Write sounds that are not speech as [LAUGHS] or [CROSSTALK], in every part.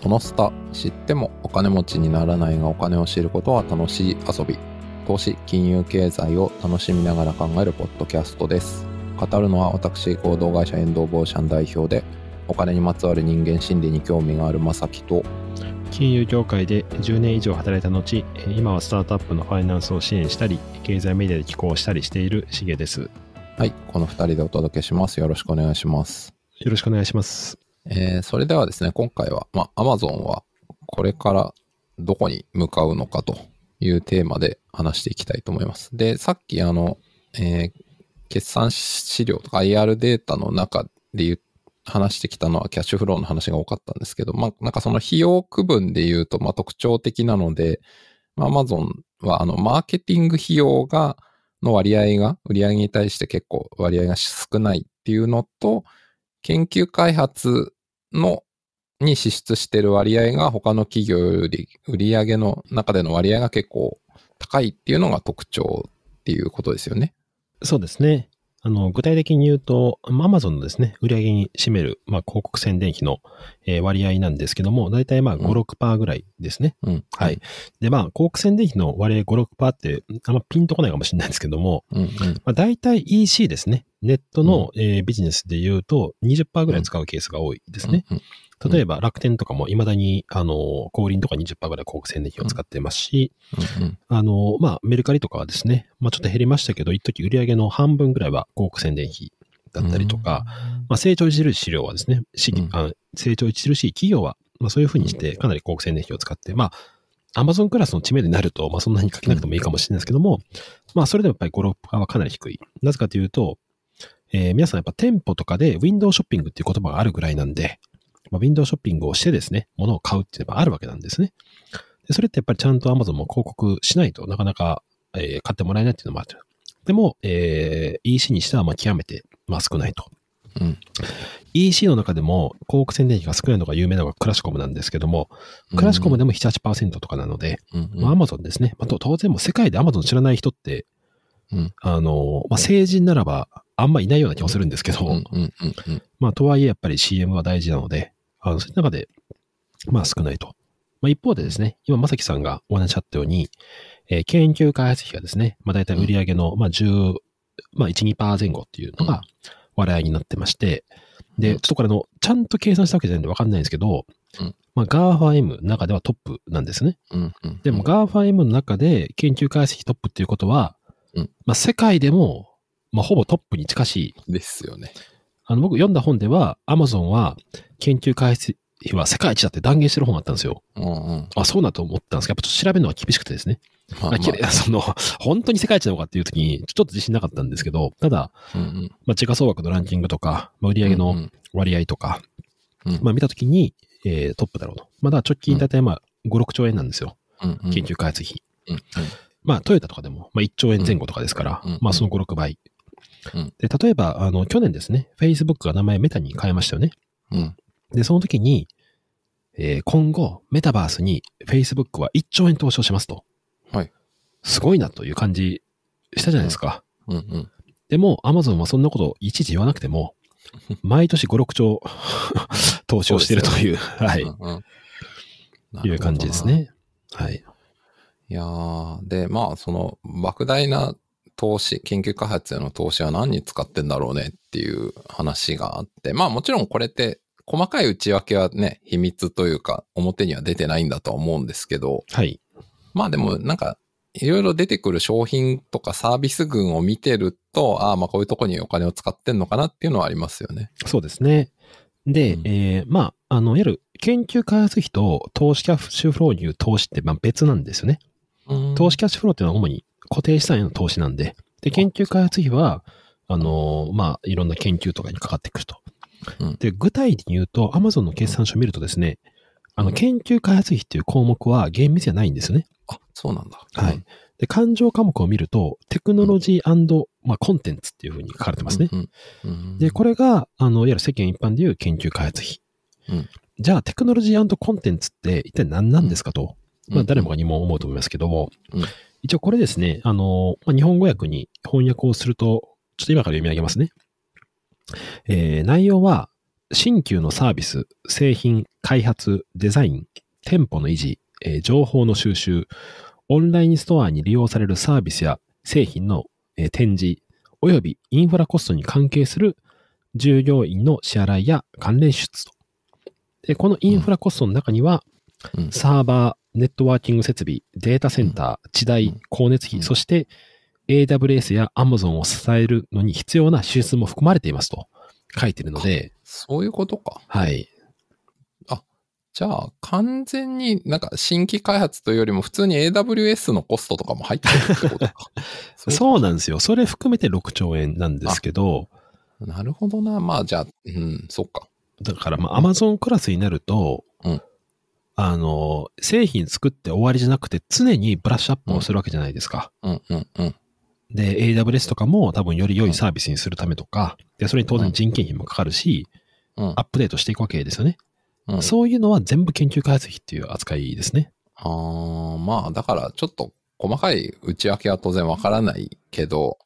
そのスタ知ってもお金持ちにならないがお金を知ることは楽しい遊び。投資金融経済を楽しみながら考えるポッドキャストです。語るのは私合同会社遠藤ボーシャン代表でお金にまつわる人間心理に興味があるまさきと金融業界で10年以上働いた後今はスタートアップのファイナンスを支援したり経済メディアで寄稿したりしているしげです。はいこの2人でお届けします。よろしくお願いします。よろしくお願いしますえー、それではですね、今回は、まあ、Amazon はこれからどこに向かうのかというテーマで話していきたいと思います。で、さっきあの、えー、決算資料とか IR データの中で話してきたのはキャッシュフローの話が多かったんですけど、まあ、なんかその費用区分で言うと、ま、特徴的なので、まあ、Amazon はあの、マーケティング費用が、の割合が、売上に対して結構割合が少ないっていうのと、研究開発の、に支出してる割合が他の企業より売上の中での割合が結構高いっていうのが特徴っていうことですよね。そうですね。あの、具体的に言うと、アマゾンのですね、売上に占める、まあ、広告宣伝費の、えー、割合なんですけども、だいたいまあ5、うん、6%ぐらいですね。うん。はい。で、まあ、広告宣伝費の割合5、6%って、あんまピンとこないかもしれないですけども、うんうん、まあ、大体 EC ですね。ネットの、うん、えー、ビジネスで言うと20%ぐらい使うケースが多いですね。うん例えば楽天とかも未だに、あの、小売りとか20%ぐらい広告宣伝費を使ってますし、うんうん、あの、まあ、メルカリとかはですね、まあ、ちょっと減りましたけど、一時売上の半分ぐらいは広告宣伝費だったりとか、まあ、成長著しい資料はですね、あ成長著しい企業は、まあ、そういうふうにしてかなり広告宣伝費を使って、まあ、アマゾンクラスの知名度になると、まあ、そんなに書けなくてもいいかもしれないですけども、まあ、それでもやっぱり5、6%はかなり低い。なぜかというと、えー、皆さんやっぱ店舗とかでウィンドウショッピングっていう言葉があるぐらいなんで、まあ、ウィンドウショッピングをしてですね、物を買うっていうのがあるわけなんですね。でそれってやっぱりちゃんと Amazon も広告しないとなかなか、えー、買ってもらえないっていうのもある。でも、えー、EC にしてはまあ極めて、まあ、少ないと。うん、EC の中でも広告宣伝費が少ないのが有名なのがクラシコムなんですけども、クラシコムでも7、8%とかなので、うんまあ、Amazon ですね。まあ、当然も世界で Amazon 知らない人って、うん、あの、まあ、成人ならばあんまいないような気もするんですけど、まあ、とはいえやっぱり CM は大事なので、あの、そういう中で、まあ少ないと。まあ一方でですね、今、まさきさんがお話しあったように、えー、研究開発費がですね、まあ大体売上の、まあ10、まあ1、2%前後っていうのが割合になってまして、で、ちょっとこれの、ちゃんと計算したわけじゃないんでわかんないんですけど、うん、まあ GAFAM の中ではトップなんですね。うんうん、でも GAFAM の中で研究開発費トップっていうことは、うん、まあ世界でも、まあほぼトップに近しい。ですよね。あの僕読んだ本では、アマゾンは研究開発費は世界一だって断言してる本があったんですよ。うんうん、あ、そうなと思ったんですけど、やっぱちょっと調べるのは厳しくてですね。まあ、まあ、その、本当に世界一なのかっていう時に、ちょっと自信なかったんですけど、ただ、うんうん、まあ、時価総額のランキングとか、まあ、売上の割合とか、うんうん、まあ、見た時に、えー、トップだろうと。まあ、だ直近大体まあ、5、6兆円なんですよ。うんうん、研究開発費。うんうん、まあ、トヨタとかでも、まあ、1兆円前後とかですから、うんうん、まあ、その5、6倍。うん、で、例えば、あの、去年ですね、Facebook が名前メタに変えましたよね。うん、で、その時に、えー、今後、メタバースに Facebook は1兆円投資をしますと。はい。すごいなという感じしたじゃないですか。うんうん、でも、Amazon はそんなこといちいち言わなくても、[LAUGHS] 毎年5、6兆 [LAUGHS] 投資をしているという、[LAUGHS] はい、うんうんいう感じですね。はい。いやー、で、まあ、その、莫大な投資、研究開発への投資は何に使ってんだろうねっていう話があって、まあもちろんこれって細かい内訳はね、秘密というか表には出てないんだとは思うんですけど、はい。まあでもなんかいろいろ出てくる商品とかサービス群を見てると、ああ、まあこういうとこにお金を使ってんのかなっていうのはありますよね。そうですね。で、うん、えー、まあ、あの、いわゆる研究開発費と投資キャッシュフローにいう投資ってまあ別なんですよね。投資キャッシュフローっていうのは主に固定資産への投資なんで、で、研究開発費は、あのー、まあ、いろんな研究とかにかかってくると。うん、で、具体的に言うと、Amazon の決算書を見るとですね、あの、研究開発費っていう項目は厳密じゃないんですよね。あ、そうなんだ。はい。で、勘定科目を見ると、テクノロジー、まあ、コンテンツっていうふうに書かれてますね。うんうん、で、これが、あの、いわゆる世間一般でいう研究開発費。うん、じゃあ、テクノロジーコンテンツって一体何なんですかと、まあ、誰もが疑問を思うと思いますけども、一応これですね、あの、まあ、日本語訳に翻訳をすると、ちょっと今から読み上げますね。えー、内容は、新旧のサービス、製品、開発、デザイン、店舗の維持、えー情報の収集、オンラインストアに利用されるサービスや製品の、えー展示、およびインフラコストに関係する従業員の支払いや関連支出と。で、このインフラコストの中には、うんサーバー、ネットワーキング設備、データセンター、地代うん、光熱費、うんそして AWS や Amazon を支えるのに必要な支出も含まれていますと書いてるので、そういうことか。はい。じゃあ、完全になんか新規開発というよりも普通に AWS のコストとかも入ってるってことか。そ [LAUGHS] うそうなんですよ。それ含めて6兆円なんですけど、なるほどな。まあじゃあ、うん、そっか。だからまあ Amazon クラスになると、うんあの、製品作って終わりじゃなくて常にブラッシュアップをするわけじゃないですか。うん、うん、うん。で、AWS とかも多分より良いサービスにするためとか、で、それに当然人件費もかかるし、うんアップデートしていくわけですよね。うん、そういうのは全部研究開発費っていう扱いですね。あーまあ、だからちょっと細かい内訳は当然わからないけど、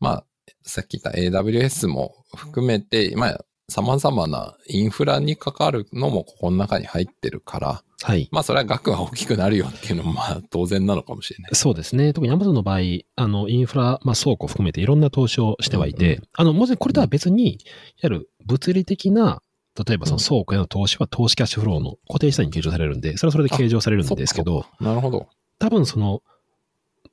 まあ、さっき言った AWS も含めて、まあ、様々なインフラに関わるのもここの中に入ってるから、はい。まあ、それは額は大きくなるよっていうのもまあ、当然なのかもしれない。そうですね。特に Amazon の場合、あの、インフラ、まあ、倉庫含めていろんな投資をしてはいて、うんあの、もちろんこれとは別に、いわゆる物理的な、例えばその倉庫への投資は投資キャッシュフローの固定資産に計上されるんで、それはそれで計上されるんですけど、なるほど。多分その、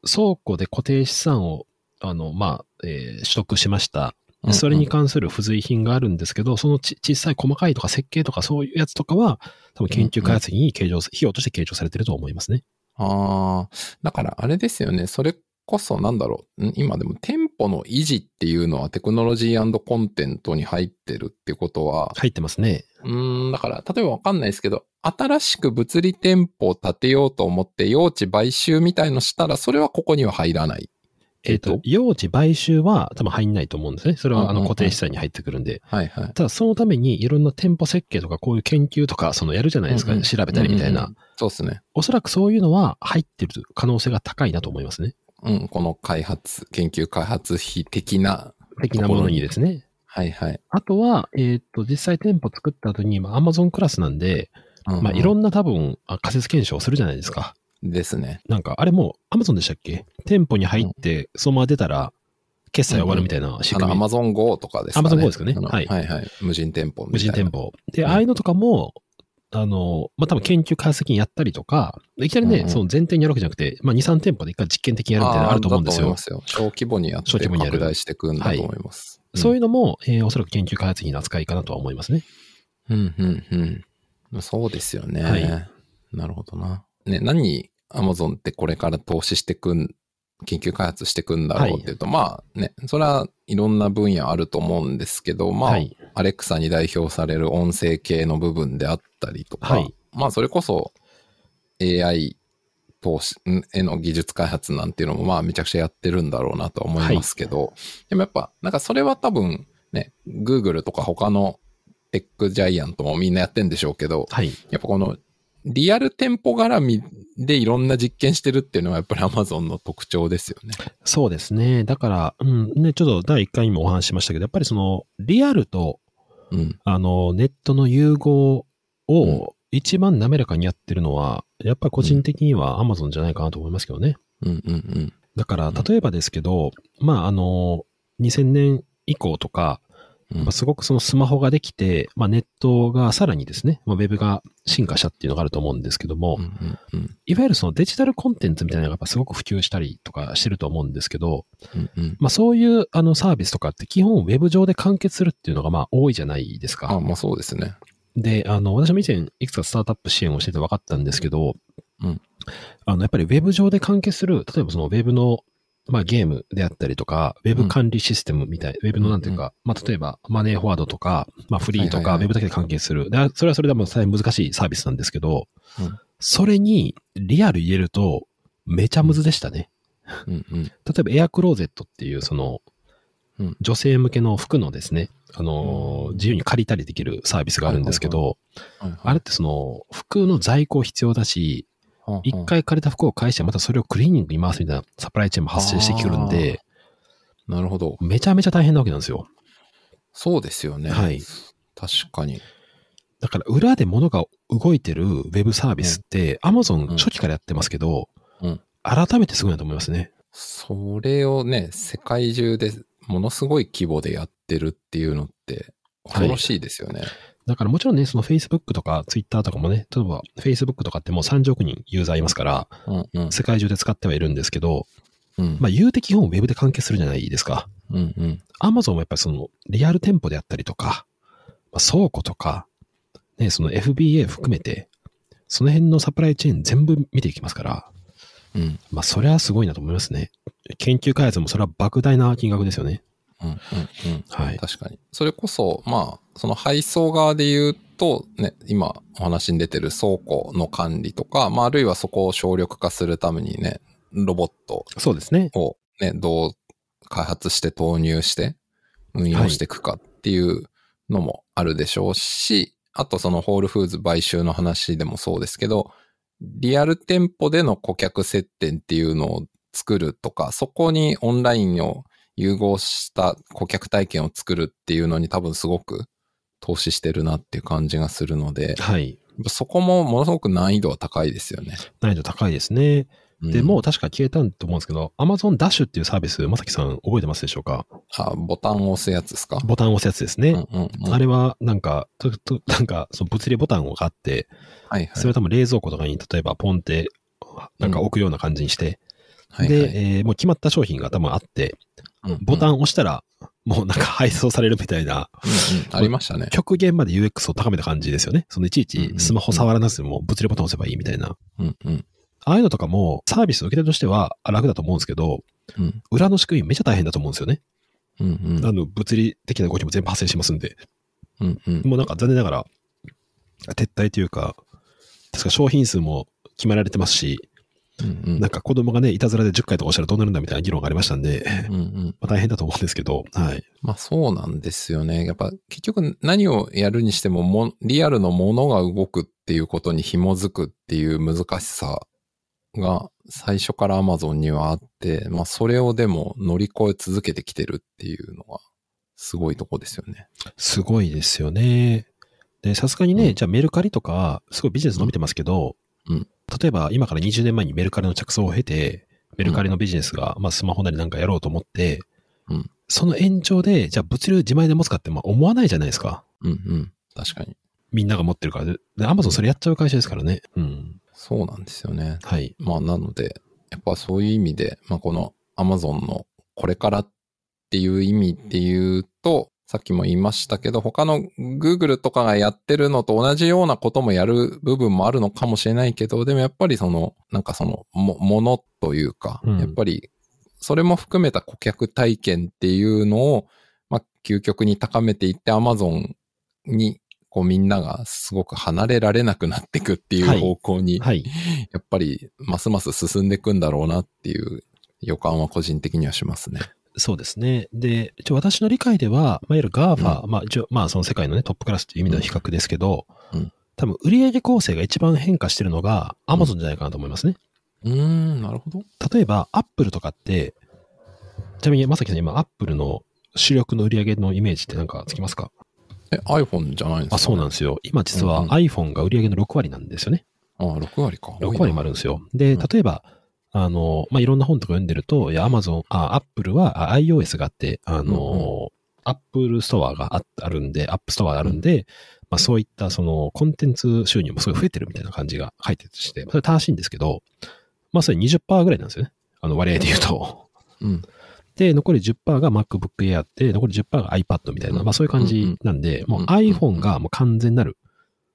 倉庫で固定資産を、あの、まあ、えー取得しました。でそれに関する付随品があるんですけど、そのち小さい細かいとか設計とかそういうやつとかは、多分研究開発費に計上、費用として計上されてると思いますね。ああ、だからあれですよね。それこそなんだろう。ん？今でも店舗の維持っていうのはテクノロジーコンテントに入ってるってことは、入ってますね。うーん、だから、例えばわかんないですけど、新しく物理店舗を建てようと思って用地買収みたいのしたら、それはここには入らない。えっ、と、用地買収は多分入んないと思うんですね。それはあのうんうんうん固定資産に入ってくるんで。はいはい。ただそのためにいろんな店舗設計とかこういう研究とかそのやるじゃないですか、うんうん調べたりみたいな、うんうんそうですね。おそらくそういうのは入ってる可能性が高いなと思いますね。うん、この開発、研究開発費的な。的なものにですね。はいはい。あとは、えっ、と、実際店舗作った後に、まあ、Amazon クラスなんで、まあ、いろんんな多分、あ仮説検証するじゃないですか。ですね。なんか、あれもう Amazon でしたっけ？店舗に入って、そのまま出たら、決済終わるみたいな仕あの、組み。Amazon Go とかですかね。Amazon Go ですかねあのはいはいはい。無人店舗み無。人店舗。で、うんああいうのとかも、あの、まあ、多分研究開発的にやったりとか、いきなりね、うんうんその前提にやるわけじゃなくて、まあ、2、3店舗で一回実験的にやるみたいなのあると思うんですよすよ。小規模にやって拡大していくんだと思います。そういうのも、えーおそらく研究開発費の扱いかなとは思いますね。うん、うん、うん。そうですよね。はいなるほどな。ね、何に Amazon ってこれから投資してくん、研究開発してくんだろうっていうと、まあね、それはいろんな分野あると思うんですけど、まあ、はい。アレクサに代表される音声系の部分であったりとか、はいまあそれこそ AI 投資ん？への技術開発なんていうのもまあめちゃくちゃやってるんだろうなとは思いますけど、でもやっぱなんかそれは多分ね、Google とか他のテックジャイアントもみんなやってんでしょうけど、はい。やっぱこのリアル店舗絡みでいろんな実験してるっていうのはやっぱり Amazon の特徴ですよね。そうですね。だから、うん、ね、ちょっと第1回にもお話ししましたけど、やっぱりその、リアルと、うん。あの、ネットの融合うんを一番滑らかにやってるのは、やっぱり個人的には Amazon じゃないかなと思いますけどね。うんうんうん。だから、例えばですけど、まあ、あの、2000年以降とか、うんやっぱすごくそのスマホができて、まあ、ネットがさらにですね、まあ、ウェブが進化したっていうのがあると思うんですけども、うんうんうんいわゆるそのデジタルコンテンツみたいなのがやっぱすごく普及したりとかしてると思うんですけど、うんうんまあそういうあのサービスとかって基本ウェブ上で完結するっていうのがまあ多いじゃないですか。あ、まあそうですね。で、あの、私も以前いくつかスタートアップ支援をしてて分かったんですけど、うんあの、やっぱりウェブ上で完結する、例えばそのウェブのまあゲームであったりとか、ウェブ管理システムみたい、ウェブのなんていうか、まあ例えばマネーフォワードとか、まあフリーとか、ウェブだけで関係する。でそれはそれでも大変難しいサービスなんですけど、うん。それにリアル入れるとめちゃむずでしたね。うんうん。例えばエアクローゼットっていうその、うん。女性向けの服のですね、あのー、自由に借りたりできるサービスがあるんですけど、あれってその、服の在庫必要だし、一回借りた服を返してまたそれをクリーニングに回すみたいなサプライチェーンも発生してくるんで、なるほど。めちゃめちゃ大変なわけなんですよ。そうですよね。はい確かに。だから裏で物が動いてるウェブサービスって、Amazon 初期からやってますけど、うん改めてすごいなと思いますね。それをね、世界中でものすごい規模でやってるっていうのって、恐ろしいですよね。だからもちろんね、その Facebook とか Twitter とかもね、例えば Facebook とかってもう30億人ユーザーいますから、うんうん。世界中で使ってはいるんですけど、うん。まあ言うて基本ウェブで完結するじゃないですか。うんうん。Amazon はやっぱりそのリアル店舗であったりとか、まあ、倉庫とか、ね、その FBA 含めて、その辺のサプライチェーン全部見ていきますから、うん。まあそれはすごいなと思いますね。研究開発もそれは莫大な金額ですよね。うんうんうん。はい。確かに。それこそ、まあ、その配送側で言うと、ね、今お話に出てる倉庫の管理とか、まあ、あるいはそこを省力化するためにね、ロボットそうですね。をね、どう開発して投入して運用していくかっていうのもあるでしょうし、あとそのホールフーズ買収の話でもそうですけど、リアル店舗での顧客接点っていうのを作るとか、そこにオンラインを融合した顧客体験を作るっていうのに多分すごく投資してるなっていう感じがするので、はい。そこもものすごく難易度は高いですよね。難易度高いですね。で、うんもう確か消えたと思うんですけど、Amazon Dash っていうサービス、まさきさん覚えてますでしょうか？あ、ボタンを押すやつですか？ボタンを押すやつですね。うんうんうんあれは、なんか、とと [LAUGHS] なんか、その物理ボタンがあって、はいはい。それを多分冷蔵庫とかに、例えばポンって、なんか置くような感じにして、はいはいで、えーもう決まった商品が多分あって、うんボタンを押したら、もうなんか配送されるみたいな、うんうんありましたね。極限まで UX を高めた感じですよね。そのいちいちスマホ触らなくても物理ボタンを押せばいいみたいな。うんうんああいうのとかもサービスの受け手としてはあ楽だと思うんですけど、うん裏の仕組みめっちゃ大変だと思うんですよね。うんうんあの、物理的な動きも全部発生しますんで。うんうんもうなんか残念ながら、撤退というか、確か商品数も決められてますし、うんうんなんか子供がね、いたずらで10回とか押したらどうなるんだみたいな議論がありましたんで、うんうんまあ大変だと思うんですけど、はい。まあそうなんですよね。やっぱ結局何をやるにしてももリアルのものが動くっていうことに紐づくっていう難しさが最初から Amazon にはあって、まあそれをでも乗り越え続けてきてるっていうのはすごいとこですよね。すごいですよね。で、さすがにね、うんじゃあメルカリとか、すごいビジネス伸びてますけど、うん例えば今から20年前にメルカリの着想を経て、メルカリのビジネスが、まあスマホなりなんかやろうと思って、うんその延長で、じゃあ物流自前で持つかってまあ思わないじゃないですか。うんうん。確かに。みんなが持ってるから。で、で Amazon それやっちゃう会社ですからね。うん。そうなんですよね。はい。まあなので、やっぱそういう意味で、まあこの Amazon のこれからっていう意味っていうと、さっきも言いましたけど、他の Google とかがやってるのと同じようなこともやる部分もあるのかもしれないけど、でもやっぱりその、なんかその、も、ものというか、うんやっぱり、それも含めた顧客体験っていうのを、まあ究極に高めていって Amazon に、こうみんながすごく離れられなくなっていくっていはいう方向に、はい。やっぱり、ますます進んでいくんだろうなっていう予感は個人的にはしますね。そうですね。で、一応私の理解では、まあ、いわゆる GAFA、まあ一応、まあその世界のね、トップクラスっていう意味での比較ですけど、うん多分売上構成が一番変化してるのが Amazon じゃないかなと思いますね。うーん、なるほど。例えば、Apple とかって、ちなみに、まさきさん今、Apple の主力の売上のイメージってなんかつきますか？え、iPhone じゃないんですか？あ、そうなんですよ。今実はうんうん iPhone が売上の6割なんですよね。あ6割か。6割もあるんですよ。で、うん例えば、あの、まあ、いろんな本とか読んでると、いや、Amazon、あ、Apple はあ iOS があって、あの、Apple ストアがああるんで、App ストアがあるんで、まあ、そういったそのコンテンツ収入もすごい増えてるみたいな感じが書いてして、それ正しいんですけど、まあ、それ20%ぐらいなんですよね。あの割合で言うと。うん。で、残り10%が MacBook Air で、残り10%が iPad みたいな、うん。まあそういう感じなんで、もううん iPhone がもう完全なる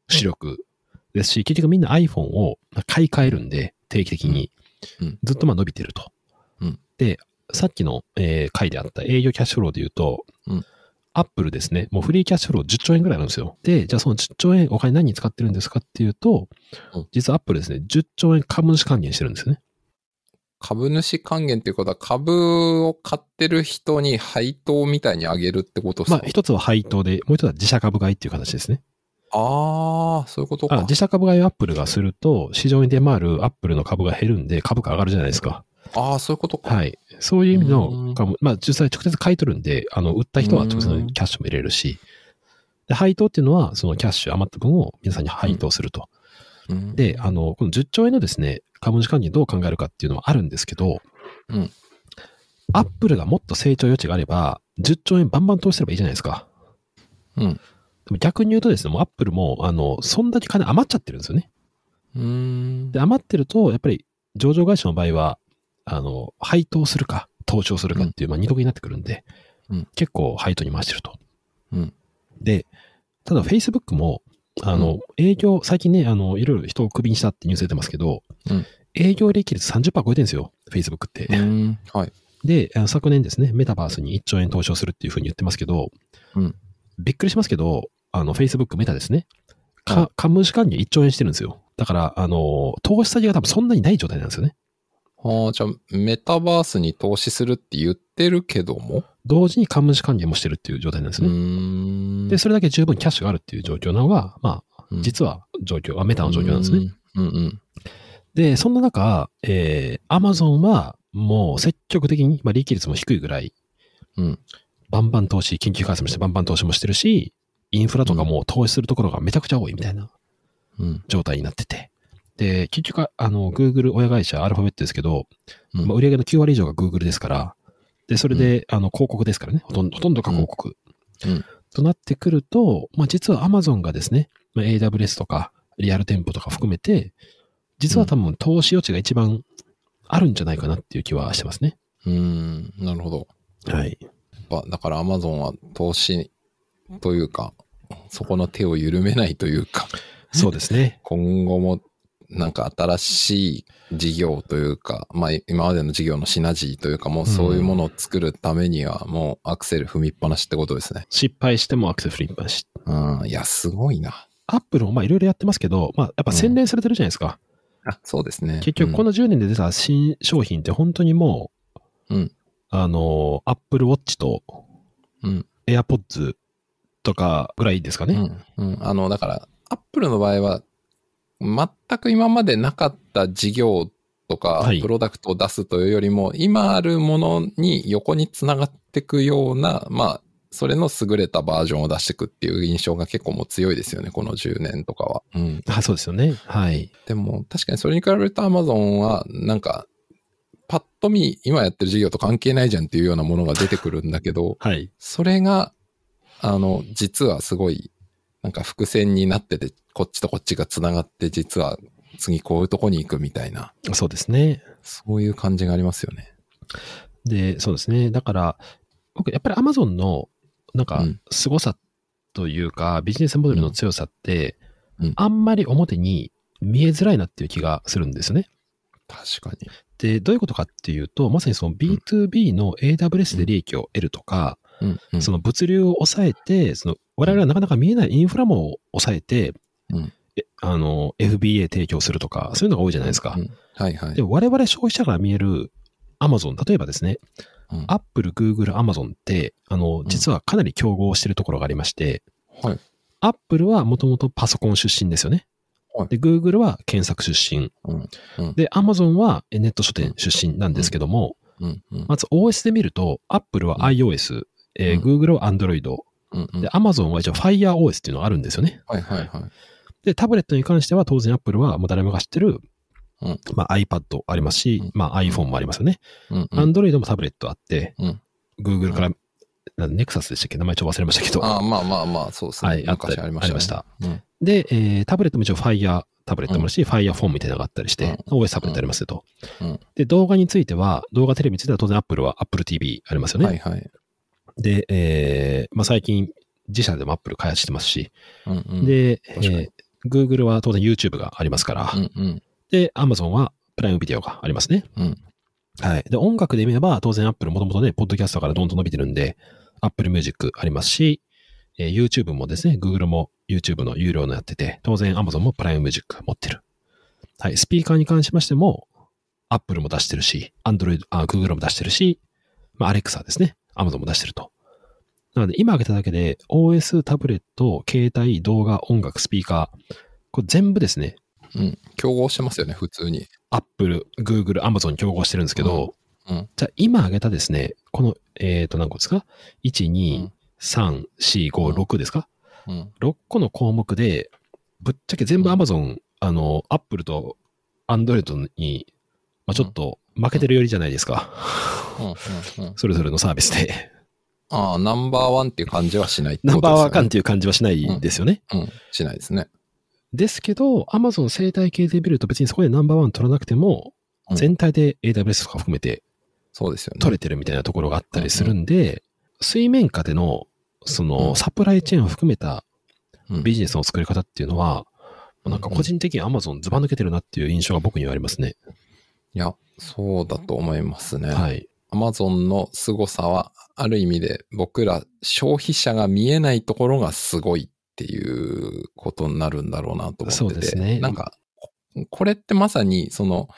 主力ですし、結局みんな iPhone を買い替えるんで、定期的にうん。ずっとまあ伸びてると。うんで、さっきの、えー回であった営業キャッシュフローで言うと、うんアップルですね、もうフリーキャッシュフロー10兆円ぐらいあるんですよ。で、じゃあその10兆円お金何に使ってるんですかっていうと、うん実はアップルですね、10兆円株主還元してるんですよね。株主還元っていうことは株を買ってる人に配当みたいにあげるってことですか？まあ一つは配当で、もう一つは自社株買いっていう形ですね。ああ、そういうことか。あ自社株買いをアップルがすると、市場に出回るアップルの株が減るんで、株価上がるじゃないですか。ああ、そういうことか。はい。そういう意味うんの株、まあ実際直接買い取るんで、あの、売った人は直接キャッシュも入れるし、で、配当っていうのは、そのキャッシュ余った分を皆さんに配当すると。うんで、あの、この10兆円のですね、株主還元どう考えるかっていうのはあるんですけど、うんアップルがもっと成長余地があれば、10兆円バンバン投資すればいいじゃないですか。うん。逆に言うとですね、もうアップルも、あの、そんだけ金余っちゃってるんですよね。うーん。で、余ってると、やっぱり上場会社の場合は、あの、配当するか、投資をするかっていう、まあ二択になってくるんで、うん結構配当に回してると。うんで、ただ Facebook も、あの、営業、最近ね、あの、いろいろ人をクビにしたってニュース出てますけど、うん営業利益率30%超えてるんですよ、Facebook って。はい。で、昨年ですね、メタバースに1兆円投資をするっていうふうに言ってますけど、うんびっくりしますけど、あの、Facebook メタですね。はいか、株主還元1兆円してるんですよ。だから、あの、投資先が多分そんなにない状態なんですよね。ああ、じゃあ、メタバースに投資するって言ってるけども？同時に株主還元もしてるっていう状態なんですうね。で、それだけ十分キャッシュがあるっていう状況なのが、まあ、うん実は状況、あメタの状況なんですね。。うんうん。で、そんな中、えー、アマゾンはもう積極的に、まあ、利益率も低いぐらい、うんバンバン投資、研究開発もしてバンバン投資もしてるし、インフラとかも投資するところがめちゃくちゃ多いみたいなうん。状態になってて。で、結局、あの、Google 親会社アルファベットですけど、うんまあ、売上の9割以上が Google ですから、で、それで、あの、広告ですからね、ほとんど、ほとんどが広告。うんとなってくると、まあ、実は Amazon がですね、まあ、AWS とか、リアル店舗とか含めて、実は多分投資余地が一番あるんじゃないかなっていう気はしてますね。うーん。なるほど。はい。やっぱだからアマゾンは投資というか、そこの手を緩めないというか、そうですね。[LAUGHS] 今後もなんか新しい事業というか、まあ今までの事業のシナジーというか、もうそういうものを作るためにはもうアクセル踏みっぱなしってことですね。失敗してもアクセルフリップし。うん。いや、すごいな。アップルもまあいろいろやってますけど、まあやっぱ洗練されてるじゃないですか。あ、そうですね。結局この10年で出た新商品って本当にもう、うんあの、Apple Watch とうん、AirPods とかぐらいですかね。うん。うん。あの、だから、アップルの場合は、全く今までなかった事業とかはい、プロダクトを出すというよりも、今あるものに横につながっていくような、まあ、それの優れたバージョンを出していくっていう印象が結構もう強いですよね、この10年とかは。うん。あそうですよね。はい。でも、確かにそれに比べると Amazon は、なんか、パッと見、今やってる事業と関係ないじゃんっていうようなものが出てくるんだけど、はい。それが、あの、実はすごい、なんか伏線になってて、こっちとこっちが繋がって、実は次こういうとこに行くみたいな、そうですね。そういう感じがありますよね。で、そうですね。だから、僕、やっぱり Amazon の、なんかうん、凄さというか、ビジネスモデルの強さって、うんあんまり表に見えづらいなっていう気がするんですよね。確かに。で、どういうことかっていうと、まさにその B2B の AWS で利益を得るとか、うん、うん。その物流を抑えて、その我々がなかなか見えないインフラも抑えて、うんえあの、FBA 提供するとか、そういうのが多いじゃないですか。うんはいはい。で、我々消費者から見える Amazon、例えばですね、うん、Apple、Google、Amazon って、あの、実はかなり競合してるところがありまして、はい。Apple はもともとパソコン出身ですよね。はいで、Google は検索出身。うん。うん。で、Amazon はネット書店出身なんですけども、うん。うん。まず OS で見ると、Apple は iOS、えーうん Google は Android、うん。うんで、Amazon は一応 FireOS っていうのがあるんですよね。はいはいはい。で、タブレットに関しては当然 Apple はもう誰もが知ってる、うんまあ iPad ありますし、うんまあ iPhone もありますよね。うん。うん Android もタブレットあって、うん Google から、なネクサスでしたっけ？名前ちょっと忘れましたけど。ああ、まあまあまあ、そうですね。はいあったりました、ね。ありました。うん。で、えータブレットも一応 Fire タブレットもあるし、Fire フォンみたいなのがあったりして、OS タブレットありますよと。うんで、動画については、動画テレビについては当然 Apple は Apple TV ありますよね。はいはい。で、えーまあ、最近自社でも Apple 開発してますし、うんうん。、で、えー Google は当然 YouTube がありますから、うんうん。で、Amazon はプライムビデオがありますね。うん。はい。で、音楽で見れば、当然 Apple もともとね、ポッドキャストからどんどん伸びてるんで、Apple Music ありますし、えー YouTube もですね、Google も YouTube の有料のやってて、当然 Amazon もプライムミュージック持ってる。はい。スピーカーに関しましても、Apple も出してるし、Android、あ、Google も出してるし、まあ、Alexa ですね。Amazon も出してると。なので、今挙げただけで、OS、タブレット、携帯、動画、音楽、スピーカー、これ全部ですね、うん。競合してますよね、普通に。Apple、Google、Amazon に競合してるんですけど、うんうんじゃあ今挙げたですね、この、えっ、と、何個ですか ?1、2、3、4、5、6ですか？うん。6個の項目で、ぶっちゃけ全部うん Amazon、あの、Apple と Android に、まあ、ちょっと負けてるよりじゃないですか。うん。うん。うん。それぞれのサービスで。ああ、ナンバーワンっていう感じはしないってナンバー。ワン感っていう感じはしないですよね。うん。しないですね。ですけど、Amazon 生態系で見ると別にそこでナンバーワン取らなくても、うん全体で AWS とか含めてそうですよね。取れてるみたいなところがあったりするんで、水面下での、その、サプライチェーンを含めたうんビジネスの作り方っていうのは、なんか個人的に Amazon ズバ抜けてるなっていう印象が僕にはありますね。いや、そうだと思いますね。はい。アマゾンの凄さは、ある意味で僕ら消費者が見えないところがすごいっていうことになるんだろうなと思ってて。そうですねなんか、ここれってまさにその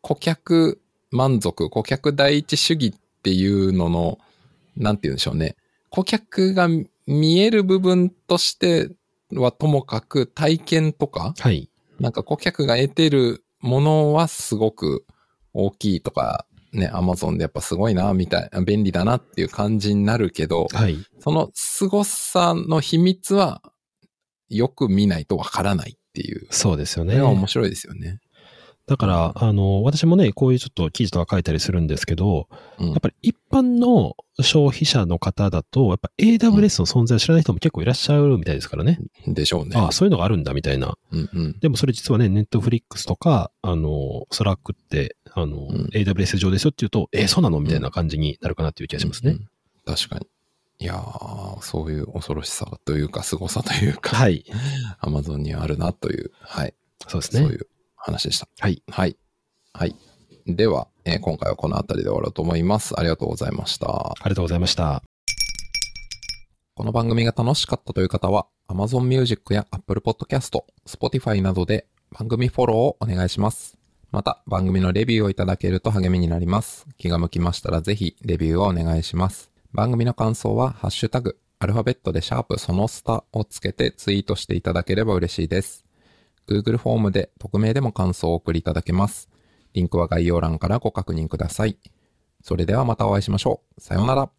顧客満足、顧客第一主義っていうのの、なんて言うんでしょうね。顧客が見える部分としてはともかく体験とか、はい。なんか顧客が得てるものはすごく大きいとか、ね、アマゾンでやっぱすごいな、みたいな、便利だなっていう感じになるけど、はい。その凄さの秘密はよく見ないとわからないっていう。そうですよね面白いですよね。だから、あの、私もね、こういうちょっと記事とか書いたりするんですけど、うんやっぱり一般の消費者の方だと、やっぱ AWS の存在を知らない人も結構いらっしゃるみたいですからね。でしょうね。ああ、そういうのがあるんだみたいな。うんうん。でもそれ実はね、ネットフリックスとか、あの、スラックって、あの、ん AWS 上ですよって言うと、えーそうなのみたいな感じになるかなっていう気がしますね。うんうん確かに。いやー、そういう恐ろしさというか、凄さというか、はい。[LAUGHS] アマゾンにはあるなという、はい。そうですね。そういう話でした。はい。はい。はい。では、えー今回はこの辺りで終わろうと思います。ありがとうございました。ありがとうございました。この番組が楽しかったという方は、Amazon Music や Apple Podcast、Spotify などで番組フォローをお願いします。また、番組のレビューをいただけると励みになります。気が向きましたらぜひ、レビューをお願いします。番組の感想は、ハッシュタグ、アルファベットでシャープそのスタをつけてツイートしていただければ嬉しいです。Google フォームで匿名でも感想を送りいただけます。リンクは概要欄からご確認ください。それではまたお会いしましょう。さようなら。